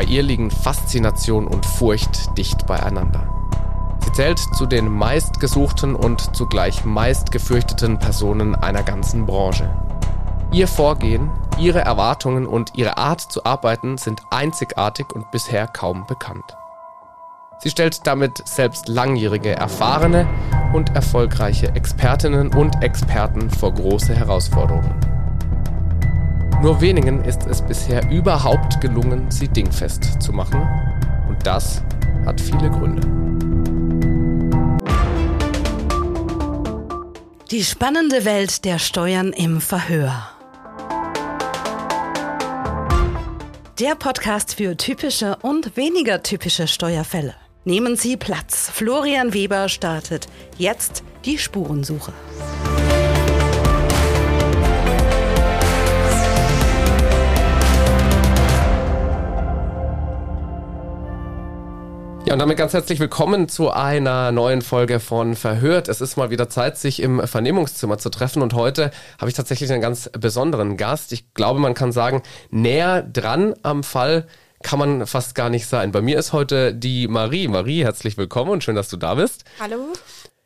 Bei ihr liegen Faszination und Furcht dicht beieinander. Sie zählt zu den meistgesuchten und zugleich meistgefürchteten Personen einer ganzen Branche. Ihr Vorgehen, ihre Erwartungen und ihre Art zu arbeiten sind einzigartig und bisher kaum bekannt. Sie stellt damit selbst langjährige, erfahrene und erfolgreiche Expertinnen und Experten vor große Herausforderungen. Nur wenigen ist es bisher überhaupt gelungen, sie dingfest zu machen. Und das hat viele Gründe. Die spannende Welt der Steuern im Verhör. Der Podcast für typische und weniger typische Steuerfälle. Nehmen Sie Platz. Florian Weber startet jetzt die Spurensuche. Ja, und damit ganz herzlich willkommen zu einer neuen Folge von Verhört. Es ist mal wieder Zeit, sich im Vernehmungszimmer zu treffen und heute habe ich tatsächlich einen ganz besonderen Gast. Ich glaube, man kann sagen, näher dran am Fall kann man fast gar nicht sein. Bei mir ist heute die Marie. Marie, herzlich willkommen und schön, dass du da bist. Hallo.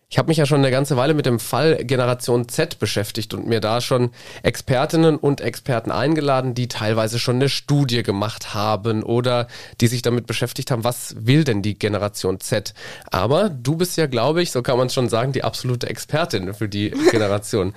Ich habe mich ja schon eine ganze Weile mit dem Fall Generation Z beschäftigt und mir da schon Expertinnen und Experten eingeladen, die teilweise schon eine Studie gemacht haben oder die sich damit beschäftigt haben, was will denn die Generation Z. Aber du bist ja, glaube ich, so kann man es schon sagen, die absolute Expertin für die Generation.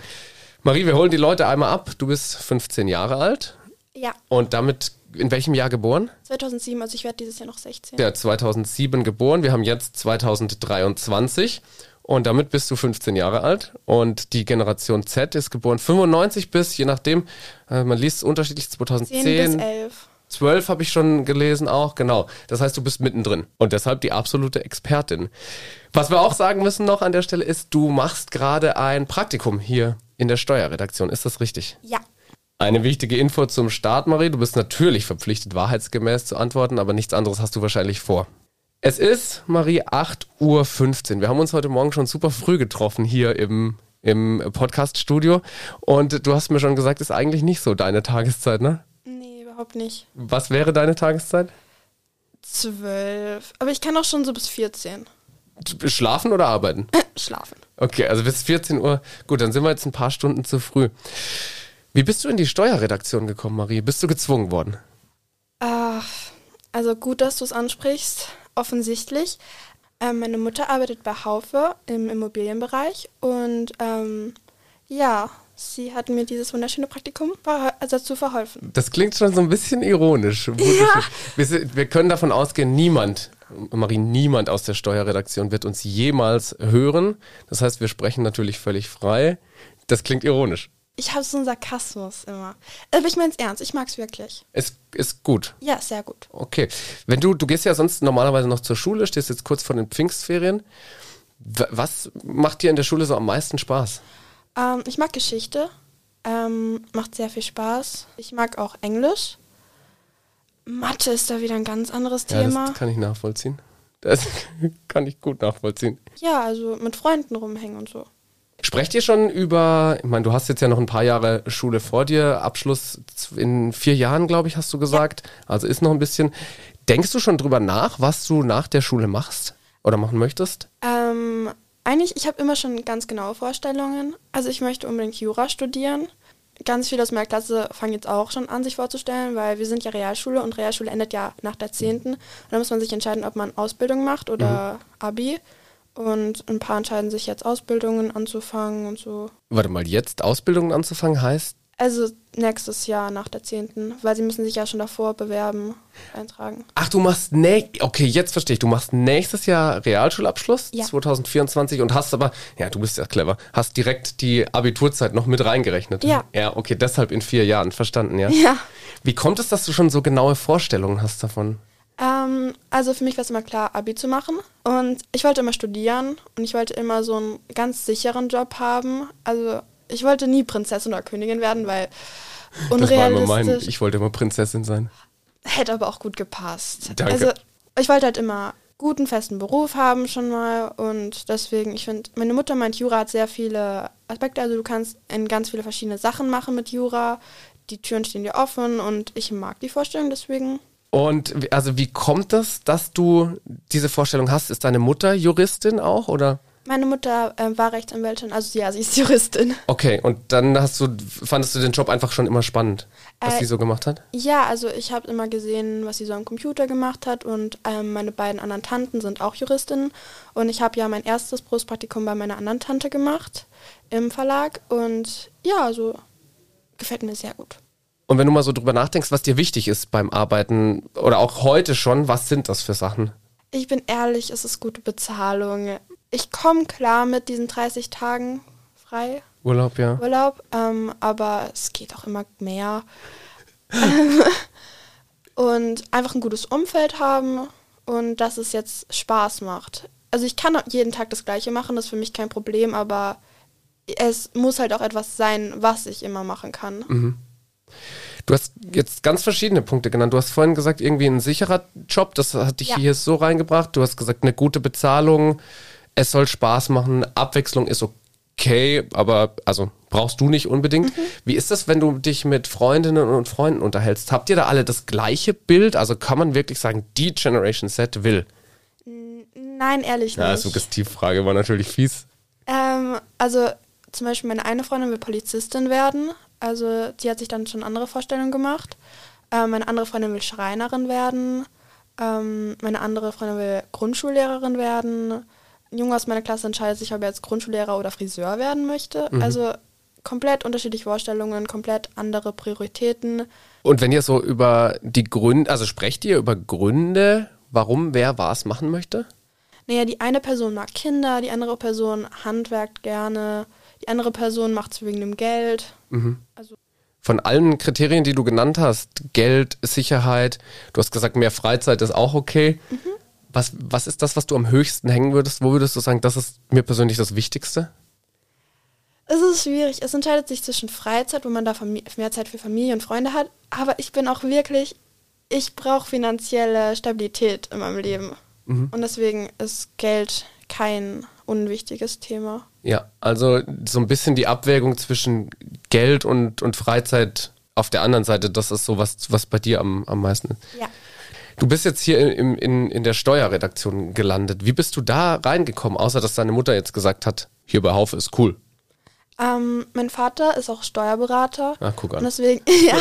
Marie, wir holen die Leute einmal ab. Du bist 15 Jahre alt. Ja. Und damit in welchem Jahr geboren? 2007, also ich werde dieses Jahr noch 16. Ja, 2007 geboren. Wir haben jetzt 2023 und damit bist du 15 Jahre alt. Und die Generation Z ist geboren 95 bis, je nachdem, äh, man liest es unterschiedlich, 2010. 10 bis 11. 12 habe ich schon gelesen auch, genau. Das heißt, du bist mittendrin und deshalb die absolute Expertin. Was wir auch sagen müssen noch an der Stelle ist, du machst gerade ein Praktikum hier in der Steuerredaktion. Ist das richtig? Ja. Eine wichtige Info zum Start, Marie. Du bist natürlich verpflichtet, wahrheitsgemäß zu antworten, aber nichts anderes hast du wahrscheinlich vor. Es ist, Marie, 8.15 Uhr. Wir haben uns heute Morgen schon super früh getroffen hier im, im Podcast-Studio. Und du hast mir schon gesagt, ist eigentlich nicht so deine Tageszeit, ne? Nee, überhaupt nicht. Was wäre deine Tageszeit? 12. Aber ich kann auch schon so bis 14. Schlafen oder arbeiten? Schlafen. Okay, also bis 14 Uhr. Gut, dann sind wir jetzt ein paar Stunden zu früh. Wie bist du in die Steuerredaktion gekommen, Marie? Bist du gezwungen worden? Ach, also gut, dass du es ansprichst. Offensichtlich. Ähm, meine Mutter arbeitet bei Haufe im Immobilienbereich und ähm, ja, sie hat mir dieses wunderschöne Praktikum also dazu verholfen. Das klingt schon so ein bisschen ironisch. Ja. Wir, wir können davon ausgehen, niemand, Marie, niemand aus der Steuerredaktion wird uns jemals hören. Das heißt, wir sprechen natürlich völlig frei. Das klingt ironisch. Ich habe so einen Sarkasmus immer. Aber ich meine es ernst, ich mag es wirklich. Es ist gut. Ja, sehr gut. Okay. Wenn du, du gehst ja sonst normalerweise noch zur Schule, stehst jetzt kurz vor den Pfingstferien. Was macht dir in der Schule so am meisten Spaß? Ähm, ich mag Geschichte. Ähm, macht sehr viel Spaß. Ich mag auch Englisch. Mathe ist da wieder ein ganz anderes Ja, Thema. das kann ich nachvollziehen. Das kann ich gut nachvollziehen. Ja, also mit Freunden rumhängen und so. Sprecht ihr schon über, ich meine, du hast jetzt ja noch ein paar Jahre Schule vor dir, Abschluss in vier Jahren, glaube ich, hast du gesagt. Also ist noch ein bisschen. Denkst du schon drüber nach, was du nach der Schule machst oder machen möchtest? Ähm, eigentlich, ich habe immer schon ganz genaue Vorstellungen. Also ich möchte unbedingt Jura studieren. Ganz viele aus meiner Klasse fangen jetzt auch schon an, sich vorzustellen, weil wir sind ja Realschule und Realschule endet ja nach der 10. Und da muss man sich entscheiden, ob man Ausbildung macht oder Abi. Und ein paar entscheiden sich jetzt Ausbildungen anzufangen und so. Warte mal, jetzt Ausbildungen anzufangen heißt, Also nächstes Jahr nach der 10., weil sie müssen sich ja schon davor bewerben, eintragen. ach, du machst, ne okay, jetzt verstehe ich, du machst nächstes Jahr Realschulabschluss Ja. 2024 und hast aber, ja, du bist ja clever, hast direkt die Abiturzeit noch mit reingerechnet. Ja. Ja, okay, deshalb in vier Jahren, verstanden, ja. Ja. Wie kommt es, dass du schon so genaue Vorstellungen hast davon? Ähm, also für mich war es immer klar, Abi zu machen. Und ich wollte immer studieren und ich wollte immer so einen ganz sicheren Job haben. Also ich wollte nie Prinzessin oder Königin werden, weil Das war immer mein, unrealistisch. ich wollte immer Prinzessin sein. Hätte aber auch gut gepasst. Danke. Also ich wollte halt immer guten, festen Beruf haben schon mal und deswegen, ich finde, meine Mutter meint, Jura hat sehr viele Aspekte, also du kannst in ganz viele verschiedene Sachen machen mit Jura, die Türen stehen dir offen und ich mag die Vorstellung, deswegen Und also wie kommt das, dass du diese Vorstellung hast? Ist deine Mutter Juristin auch oder? Meine Mutter äh, war Rechtsanwältin, also ja, sie ist Juristin. Okay, und dann hast du, fandest du den Job einfach schon immer spannend, was Äh, sie so gemacht hat? Ja, also ich habe immer gesehen, was sie so am Computer gemacht hat und ähm, meine beiden anderen Tanten sind auch Juristinnen und ich habe ja mein erstes Berufspraktikum bei meiner anderen Tante gemacht im Verlag und ja, also gefällt mir sehr gut. Und wenn du mal so drüber nachdenkst, was dir wichtig ist beim Arbeiten oder auch heute schon, was sind das für Sachen? Ich bin ehrlich, es ist gute Bezahlung. Ich komme klar mit diesen 30 Tagen frei Urlaub, ja. Urlaub, ähm, aber es geht auch immer mehr. und einfach ein gutes Umfeld haben und dass es jetzt Spaß macht. Also ich kann jeden Tag das gleiche machen, das ist für mich kein Problem, aber es muss halt auch etwas sein, was ich immer machen kann. Du hast jetzt ganz verschiedene Punkte genannt. Du hast vorhin gesagt, irgendwie ein sicherer Job, das hat dich Ja. hier so reingebracht. Du hast gesagt, eine gute Bezahlung, es soll Spaß machen, Abwechslung ist okay, aber also brauchst du nicht unbedingt. Wie ist das, wenn du dich mit Freundinnen und Freunden unterhältst? Habt ihr da alle das gleiche Bild? Also kann man wirklich sagen, die Generation Z will? Nein, ehrlich Ja, nicht. Suggestivfrage war natürlich fies. Ähm, also zum Beispiel meine eine Freundin will Polizistin werden. Also die hat sich dann schon andere Vorstellungen gemacht. Ähm, meine andere Freundin will Schreinerin werden. Ähm, meine andere Freundin will Grundschullehrerin werden. Ein Junge aus meiner Klasse entscheidet sich, ob er jetzt Grundschullehrer oder Friseur werden möchte. Also komplett unterschiedliche Vorstellungen, komplett andere Prioritäten. Und wenn ihr so über die Gründe, also sprecht ihr über Gründe, warum wer was machen möchte? Naja, die eine Person mag Kinder, die andere Person handwerkt gerne, die andere Person macht es wegen dem Geld. Also Von allen Kriterien, die du genannt hast, Geld, Sicherheit, du hast gesagt, mehr Freizeit ist auch okay. Was, was ist das, was du am höchsten hängen würdest? Wo würdest du sagen, das ist mir persönlich das Wichtigste? Es ist schwierig. Es entscheidet sich zwischen Freizeit, wo man da mehr Zeit für Familie und Freunde hat. Aber ich bin auch wirklich, ich brauche finanzielle Stabilität in meinem Leben. Und deswegen ist Geld kein unwichtiges Thema. Ja, also so ein bisschen die Abwägung zwischen Geld und, und Freizeit auf der anderen Seite, das ist so was, was bei dir am, am meisten ist. Ja. Du bist jetzt hier in, in, in der Steuerredaktion gelandet. Wie bist du da reingekommen, außer dass deine Mutter jetzt gesagt hat, hier bei Haufe ist cool? Ähm, mein Vater ist auch Steuerberater. Ah, guck an. Und deswegen, ja,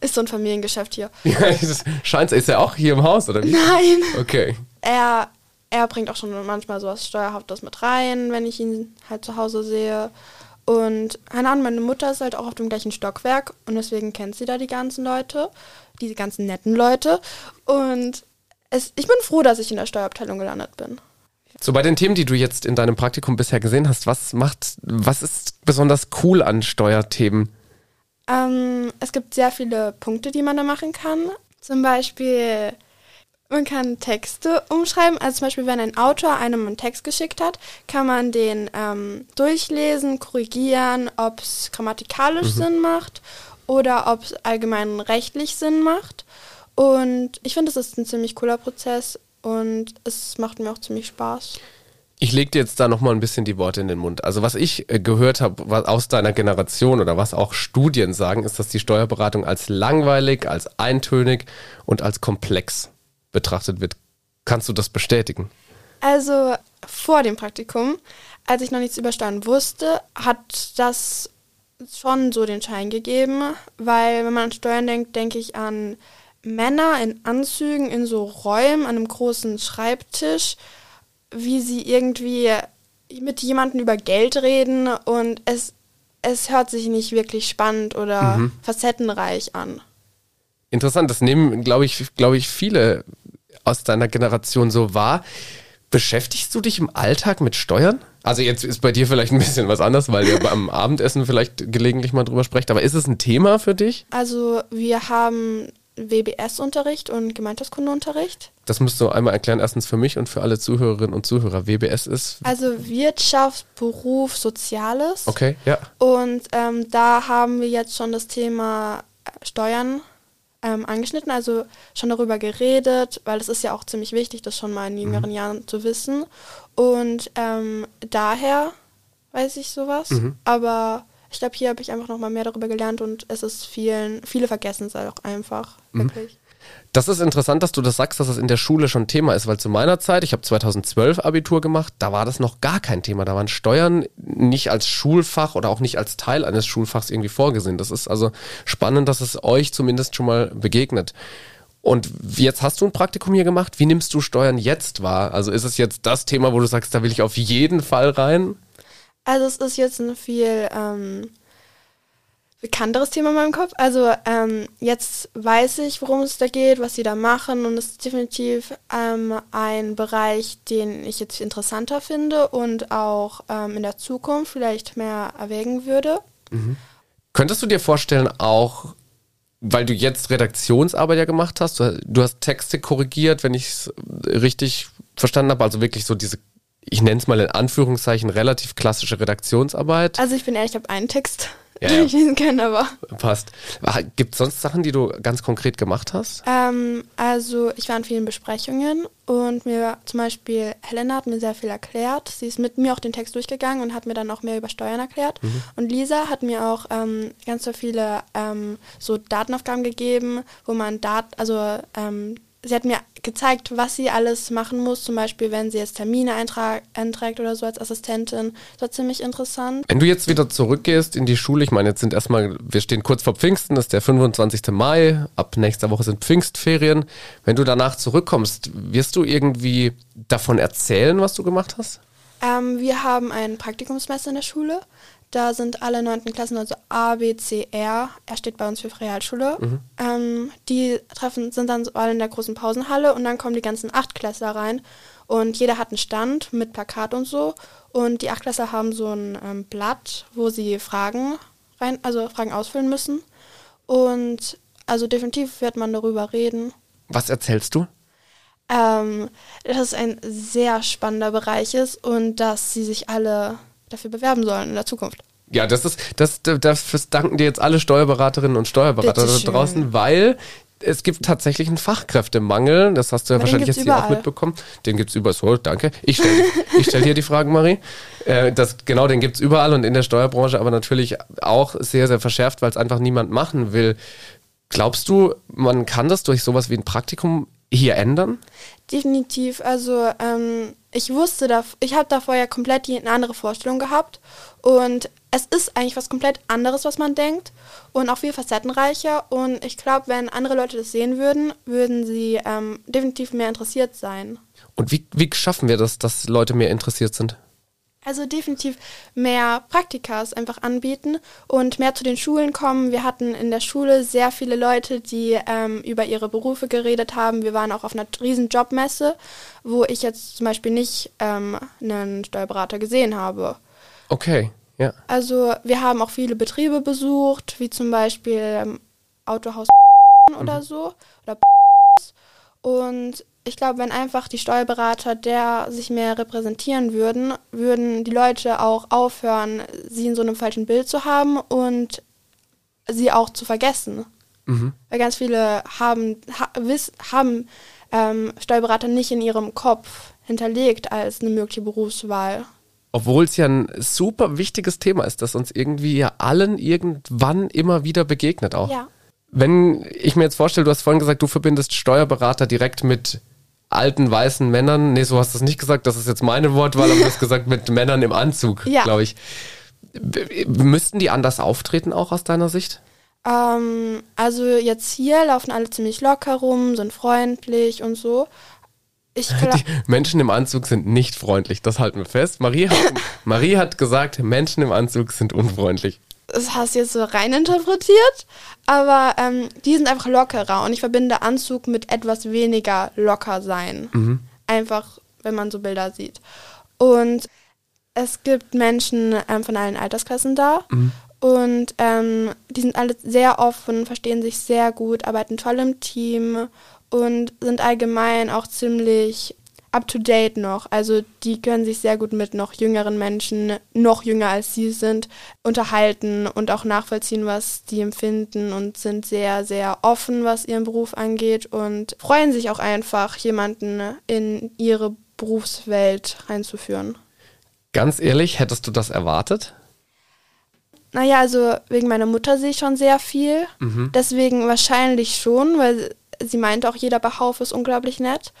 ist so ein Familiengeschäft hier. Ja, scheint, ist er auch hier im Haus, oder wie? Nein. Okay. Er, er bringt auch schon manchmal sowas Steuerhaftes mit rein, wenn ich ihn halt zu Hause sehe. Und keine Ahnung, meine Mutter ist halt auch auf dem gleichen Stockwerk und deswegen kennt sie da die ganzen Leute, diese ganzen netten Leute. Und es, ich bin froh, dass ich in der Steuerabteilung gelandet bin. So bei den Themen, die du jetzt in deinem Praktikum bisher gesehen hast, was macht, was ist besonders cool an Steuerthemen? Ähm, es gibt sehr viele Punkte, die man da machen kann. Zum Beispiel, man kann Texte umschreiben. Also zum Beispiel, wenn ein Autor einem einen Text geschickt hat, kann man den ähm, durchlesen, korrigieren, ob es grammatikalisch Sinn macht oder ob es allgemein rechtlich Sinn macht. Und ich finde, es ist ein ziemlich cooler Prozess und es macht mir auch ziemlich Spaß. Ich leg dir jetzt da nochmal ein bisschen die Worte in den Mund. Also was ich äh, gehört habe aus deiner Generation oder was auch Studien sagen, ist, dass die Steuerberatung als langweilig, als eintönig und als komplex betrachtet wird. Kannst du das bestätigen? Also vor dem Praktikum, als ich noch nichts über Steuern wusste, hat das schon so den Schein gegeben, weil wenn man an Steuern denkt, denke ich an Männer in Anzügen in so Räumen an einem großen Schreibtisch, wie sie irgendwie mit jemandem über Geld reden und es, es hört sich nicht wirklich spannend oder facettenreich an. Interessant, das nehmen, glaube ich, glaube ich, viele aus deiner Generation so wahr. Beschäftigst du dich im Alltag mit Steuern? Also jetzt ist bei dir vielleicht ein bisschen was anders, weil ihr beim Abendessen vielleicht gelegentlich mal drüber sprecht, aber ist es ein Thema für dich? Also wir haben WBS-Unterricht und Gemeinschaftskundeunterricht. Das musst du einmal erklären, erstens für mich und für alle Zuhörerinnen und Zuhörer. WBS ist. Also Wirtschaft, Beruf, Soziales. Okay, ja. Und ähm, da haben wir jetzt schon das Thema Steuern ähm, angeschnitten, also schon darüber geredet, weil es ist ja auch ziemlich wichtig, das schon mal in jüngeren Jahren zu wissen. Und ähm, daher weiß ich sowas. Aber ich glaube, hier habe ich einfach noch mal mehr darüber gelernt und es ist vielen, viele vergessen es halt auch einfach, wirklich. Das ist interessant, dass du das sagst, dass das in der Schule schon Thema ist, weil zu meiner Zeit, ich habe 2012 Abitur gemacht, da war das noch gar kein Thema. Da waren Steuern nicht als Schulfach oder auch nicht als Teil eines Schulfachs irgendwie vorgesehen. Das ist also spannend, dass es euch zumindest schon mal begegnet. Und jetzt hast du ein Praktikum hier gemacht. Wie nimmst du Steuern jetzt wahr? Also ist es jetzt das Thema, wo du sagst, da will ich auf jeden Fall rein? Also es ist jetzt ein viel ähm, bekannteres Thema in meinem Kopf. Also ähm, jetzt weiß ich, worum es da geht, was sie da machen und es ist definitiv ähm, ein Bereich, den ich jetzt interessanter finde und auch ähm, in der Zukunft vielleicht mehr erwägen würde. Mhm. Könntest du dir vorstellen, auch weil du jetzt Redaktionsarbeit ja gemacht hast, du, du hast Texte korrigiert, wenn ich es richtig verstanden habe, also wirklich so diese ich nenne es mal in Anführungszeichen relativ klassische Redaktionsarbeit. Also ich bin ehrlich, ich habe einen Text ja, ja. ich lesen kann, aber. Passt. Gibt es sonst Sachen, die du ganz konkret gemacht hast? Ähm, also ich war in vielen Besprechungen und mir zum Beispiel Helena hat mir sehr viel erklärt. Sie ist mit mir auch den Text durchgegangen und hat mir dann auch mehr über Steuern erklärt. Mhm. Und Lisa hat mir auch ähm, ganz so viele ähm, so Datenaufgaben gegeben, wo man Dat also ähm, sie hat mir gezeigt, was sie alles machen muss, zum Beispiel wenn sie jetzt Termine einträgt oder so als Assistentin. Das war ziemlich interessant. Wenn du jetzt wieder zurückgehst in die Schule, ich meine, jetzt sind erstmal, wir stehen kurz vor Pfingsten, das ist der 25. Mai, ab nächster Woche sind Pfingstferien. Wenn du danach zurückkommst, wirst du irgendwie davon erzählen, was du gemacht hast? Ähm, wir haben ein Praktikumsmesser in der Schule. Da sind alle neunten Klassen, also A, B, C, R. Er steht bei uns für Realschule. Mhm. Ähm, die treffen, sind dann alle in der großen Pausenhalle und dann kommen die ganzen Achtklässler rein. Und jeder hat einen Stand mit Plakat und so. Und die Achtklässler haben so ein ähm, Blatt, wo sie Fragen rein, also Fragen ausfüllen müssen. Und also definitiv wird man darüber reden. Was erzählst du? Ähm, dass es ein sehr spannender Bereich ist und dass sie sich alle dafür bewerben sollen in der Zukunft. Ja, das ist, das, das danken dir jetzt alle Steuerberaterinnen und Steuerberater da draußen, weil es gibt tatsächlich einen Fachkräftemangel. Das hast du ja Aber wahrscheinlich jetzt überall. hier auch mitbekommen. Den gibt es überall. So, danke. Ich stelle ich stell hier die Fragen, Marie. Äh, das, genau, den gibt es überall und in der Steuerbranche, aber natürlich auch sehr, sehr verschärft, weil es einfach niemand machen will. Glaubst du, man kann das durch sowas wie ein Praktikum hier ändern? Definitiv. Also ähm, ich wusste, da, ich habe da vorher komplett eine andere Vorstellung gehabt und es ist eigentlich was komplett anderes, was man denkt und auch viel facettenreicher und ich glaube, wenn andere Leute das sehen würden, würden sie ähm, definitiv mehr interessiert sein. Und wie, wie schaffen wir das, dass Leute mehr interessiert sind? Also definitiv mehr Praktikas einfach anbieten und mehr zu den Schulen kommen. Wir hatten in der Schule sehr viele Leute, die ähm, über ihre Berufe geredet haben. Wir waren auch auf einer riesen Jobmesse, wo ich jetzt zum Beispiel nicht ähm, einen Steuerberater gesehen habe. Okay, ja. Also wir haben auch viele Betriebe besucht, wie zum Beispiel ähm, Autohaus oder mhm. so oder und ich glaube, wenn einfach die Steuerberater der sich mehr repräsentieren würden, würden die Leute auch aufhören, sie in so einem falschen Bild zu haben und sie auch zu vergessen. Mhm. Weil ganz viele haben, ha, wiss, haben ähm, Steuerberater nicht in ihrem Kopf hinterlegt als eine mögliche Berufswahl. Obwohl es ja ein super wichtiges Thema ist, das uns irgendwie ja allen irgendwann immer wieder begegnet auch. Ja. Wenn ich mir jetzt vorstelle, du hast vorhin gesagt, du verbindest Steuerberater direkt mit alten weißen Männern. Nee, so hast du es nicht gesagt, das ist jetzt meine Wortwahl, aber du hast gesagt mit Männern im Anzug, ja. glaube ich. Müssten die anders auftreten auch aus deiner Sicht? Ähm, also jetzt hier laufen alle ziemlich locker rum, sind freundlich und so. die Menschen im Anzug sind nicht freundlich, das halten wir fest. Marie hat, Marie hat gesagt, Menschen im Anzug sind unfreundlich das hast du jetzt so rein interpretiert, aber ähm, die sind einfach lockerer und ich verbinde Anzug mit etwas weniger locker sein. Mhm. Einfach, wenn man so Bilder sieht. Und es gibt Menschen ähm, von allen Altersklassen da mhm. und ähm, die sind alle sehr offen, verstehen sich sehr gut, arbeiten toll im Team und sind allgemein auch ziemlich up-to-date noch. Also die können sich sehr gut mit noch jüngeren Menschen, noch jünger als sie sind, unterhalten und auch nachvollziehen, was die empfinden und sind sehr, sehr offen, was ihren Beruf angeht und freuen sich auch einfach, jemanden in ihre Berufswelt reinzuführen. Ganz ehrlich, hättest du das erwartet? Naja, also wegen meiner Mutter sehe ich schon sehr viel. Mhm. Deswegen wahrscheinlich schon, weil sie meinte auch, jeder bei Haufe ist unglaublich nett.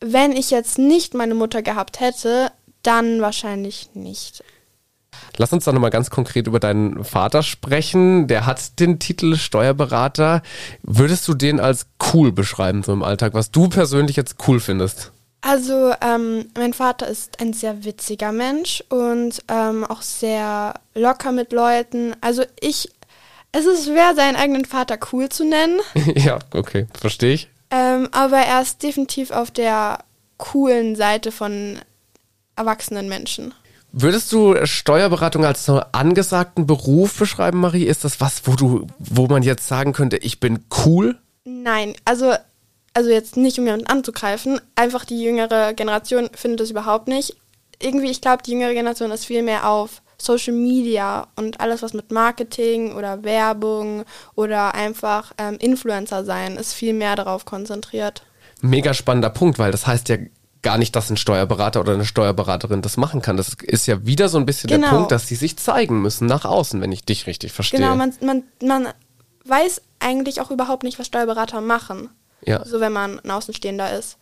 Wenn ich jetzt nicht meine Mutter gehabt hätte, dann wahrscheinlich nicht. Lass uns doch nochmal ganz konkret über deinen Vater sprechen. Der hat den Titel Steuerberater. Würdest du den als cool beschreiben, so im Alltag, was du persönlich jetzt cool findest? Also, ähm, mein Vater ist ein sehr witziger Mensch und ähm, auch sehr locker mit Leuten. Also, ich, es ist schwer, seinen eigenen Vater cool zu nennen. ja, okay, verstehe ich. Ähm, aber er ist definitiv auf der coolen Seite von erwachsenen Menschen. Würdest du Steuerberatung als so angesagten Beruf beschreiben, Marie? Ist das was, wo du, wo man jetzt sagen könnte, ich bin cool? Nein, also, also jetzt nicht, um jemanden anzugreifen. Einfach die jüngere Generation findet das überhaupt nicht. Irgendwie, ich glaube, die jüngere Generation ist viel mehr auf Social Media und alles, was mit Marketing oder Werbung oder einfach ähm, Influencer sein, ist viel mehr darauf konzentriert. Mega spannender Punkt, weil das heißt ja gar nicht, dass ein Steuerberater oder eine Steuerberaterin das machen kann. Das ist ja wieder so ein bisschen genau. der Punkt, dass sie sich zeigen müssen nach außen, wenn ich dich richtig verstehe. Genau, man, man, man weiß eigentlich auch überhaupt nicht, was Steuerberater machen. Ja. So wenn man ein Außenstehender ist.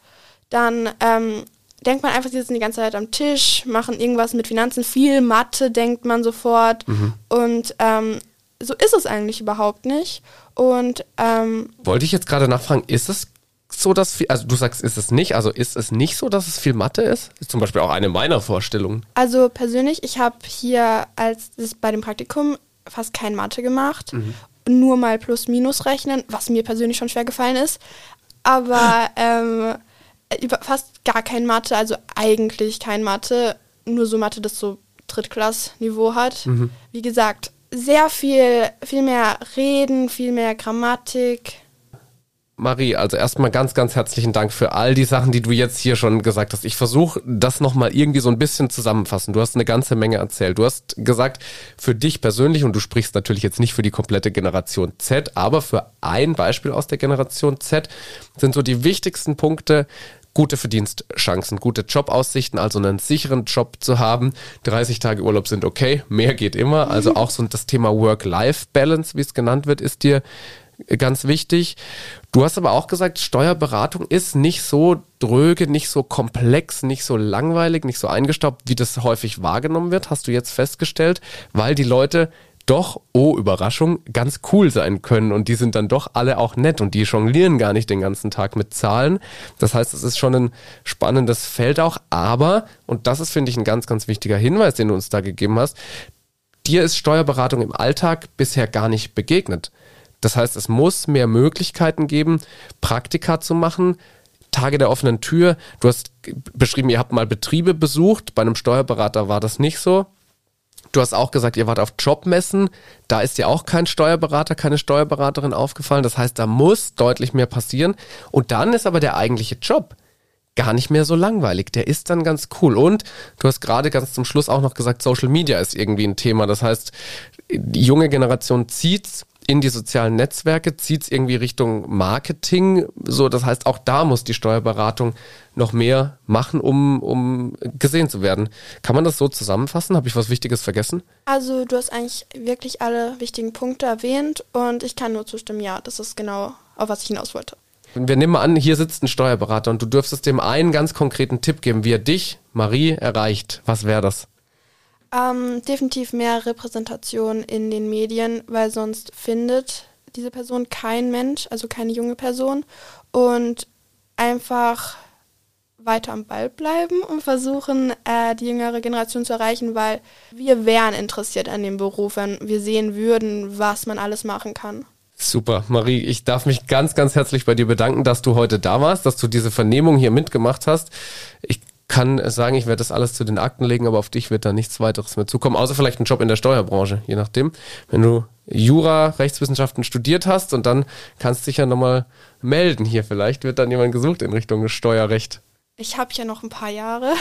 Dann ähm, denkt man einfach, sie sitzen die ganze Zeit am Tisch, machen irgendwas mit Finanzen, viel Mathe denkt man sofort. Mhm. Und ähm, so ist es eigentlich überhaupt nicht. Und ähm, wollte ich jetzt gerade nachfragen, ist es so, dass viel, also du sagst, ist es nicht, also ist es nicht so, dass es viel Mathe ist? Ist zum Beispiel auch eine meiner Vorstellungen. Also persönlich, ich habe hier als bei dem Praktikum fast kein Mathe gemacht, mhm. nur mal plus minus rechnen, was mir persönlich schon schwer gefallen ist, aber ähm, fast gar kein Mathe, also eigentlich kein Mathe, nur so Mathe, das so Drittklassniveau hat. Mhm. Wie gesagt, sehr viel, viel mehr Reden, viel mehr Grammatik Marie, also erstmal ganz, ganz herzlichen Dank für all die Sachen, die du jetzt hier schon gesagt hast. Ich versuche das nochmal irgendwie so ein bisschen zusammenfassen. Du hast eine ganze Menge erzählt. Du hast gesagt, für dich persönlich, und du sprichst natürlich jetzt nicht für die komplette Generation Z, aber für ein Beispiel aus der Generation Z sind so die wichtigsten Punkte, gute Verdienstchancen, gute Jobaussichten, also einen sicheren Job zu haben. 30 Tage Urlaub sind okay, mehr geht immer. Also auch so das Thema Work-Life-Balance, wie es genannt wird, ist dir ganz wichtig. Du hast aber auch gesagt, Steuerberatung ist nicht so dröge, nicht so komplex, nicht so langweilig, nicht so eingestaubt, wie das häufig wahrgenommen wird, hast du jetzt festgestellt, weil die Leute doch, oh Überraschung, ganz cool sein können und die sind dann doch alle auch nett und die jonglieren gar nicht den ganzen Tag mit Zahlen. Das heißt, es ist schon ein spannendes Feld auch, aber, und das ist, finde ich, ein ganz, ganz wichtiger Hinweis, den du uns da gegeben hast, dir ist Steuerberatung im Alltag bisher gar nicht begegnet. Das heißt, es muss mehr Möglichkeiten geben, Praktika zu machen. Tage der offenen Tür. Du hast beschrieben, ihr habt mal Betriebe besucht. Bei einem Steuerberater war das nicht so. Du hast auch gesagt, ihr wart auf Jobmessen. Da ist dir auch kein Steuerberater, keine Steuerberaterin aufgefallen. Das heißt, da muss deutlich mehr passieren. Und dann ist aber der eigentliche Job gar nicht mehr so langweilig. Der ist dann ganz cool. Und du hast gerade ganz zum Schluss auch noch gesagt, Social Media ist irgendwie ein Thema. Das heißt, die junge Generation zieht's in die sozialen Netzwerke, zieht es irgendwie Richtung Marketing. So, das heißt, auch da muss die Steuerberatung noch mehr machen, um, um gesehen zu werden. Kann man das so zusammenfassen? Habe ich was Wichtiges vergessen? Also du hast eigentlich wirklich alle wichtigen Punkte erwähnt und ich kann nur zustimmen, ja, das ist genau, auf was ich hinaus wollte. Wir nehmen mal an, hier sitzt ein Steuerberater und du dürftest dem einen ganz konkreten Tipp geben, wie er dich, Marie, erreicht. Was wäre das? Ähm, definitiv mehr Repräsentation in den Medien, weil sonst findet diese Person kein Mensch, also keine junge Person. Und einfach weiter am Ball bleiben und versuchen, äh, die jüngere Generation zu erreichen, weil wir wären interessiert an dem Beruf, wenn wir sehen würden, was man alles machen kann. Super, Marie, ich darf mich ganz, ganz herzlich bei dir bedanken, dass du heute da warst, dass du diese Vernehmung hier mitgemacht hast. Ich kann sagen, ich werde das alles zu den Akten legen, aber auf dich wird da nichts weiteres mehr zukommen, außer vielleicht ein Job in der Steuerbranche, je nachdem. Wenn du Jura, Rechtswissenschaften studiert hast und dann kannst du dich ja nochmal melden hier. Vielleicht wird dann jemand gesucht in Richtung Steuerrecht. Ich habe ja noch ein paar Jahre.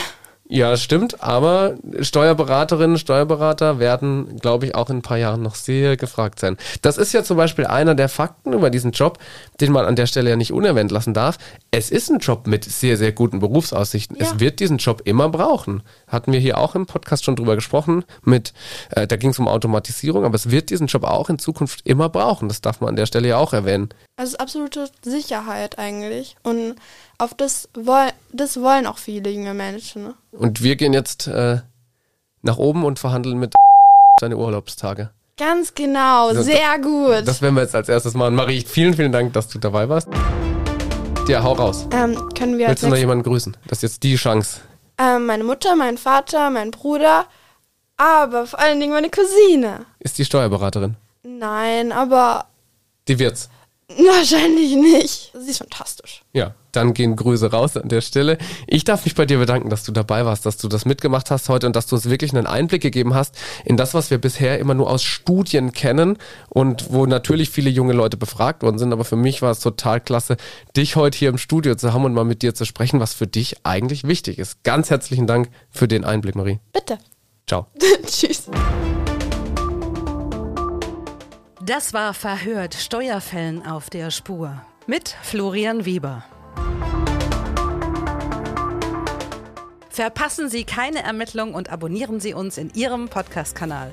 Ja, das stimmt, aber Steuerberaterinnen, Steuerberater werden, glaube ich, auch in ein paar Jahren noch sehr gefragt sein. Das ist ja zum Beispiel einer der Fakten über diesen Job, den man an der Stelle ja nicht unerwähnt lassen darf. Es ist ein Job mit sehr, sehr guten Berufsaussichten. Ja. Es wird diesen Job immer brauchen. Hatten wir hier auch im Podcast schon drüber gesprochen, mit, äh, da ging es um Automatisierung, aber es wird diesen Job auch in Zukunft immer brauchen. Das darf man an der Stelle ja auch erwähnen. Also absolute Sicherheit eigentlich. Und auf das, woll das wollen auch viele junge Menschen. Ne? Und wir gehen jetzt äh, nach oben und verhandeln mit deine Urlaubstage. Ganz genau, Das- sehr gut. Das werden wir jetzt als erstes machen. Marie, vielen, vielen Dank, dass du dabei warst. Ja, hau raus. ähm, können wir Willst du noch jemanden grüßen? Das ist jetzt die Chance. ähm, meine Mutter, mein Vater, mein Bruder, aber vor allen Dingen meine Cousine. Ist die Steuerberaterin. Nein, aber Die wird's. wahrscheinlich nicht. Sie ist fantastisch. Ja, dann gehen Grüße raus an der Stelle. Ich darf mich bei dir bedanken, dass du dabei warst, dass du das mitgemacht hast heute und dass du uns wirklich einen Einblick gegeben hast in das, was wir bisher immer nur aus Studien kennen und wo natürlich viele junge Leute befragt worden sind. Aber für mich war es total klasse, dich heute hier im Studio zu haben und mal mit dir zu sprechen, was für dich eigentlich wichtig ist. Ganz herzlichen Dank für den Einblick, Marie. Bitte. Ciao. Tschüss. Das war Verhört Steuerfällen auf der Spur mit Florian Weber. Verpassen Sie keine Ermittlung und abonnieren Sie uns in Ihrem Podcast-Kanal.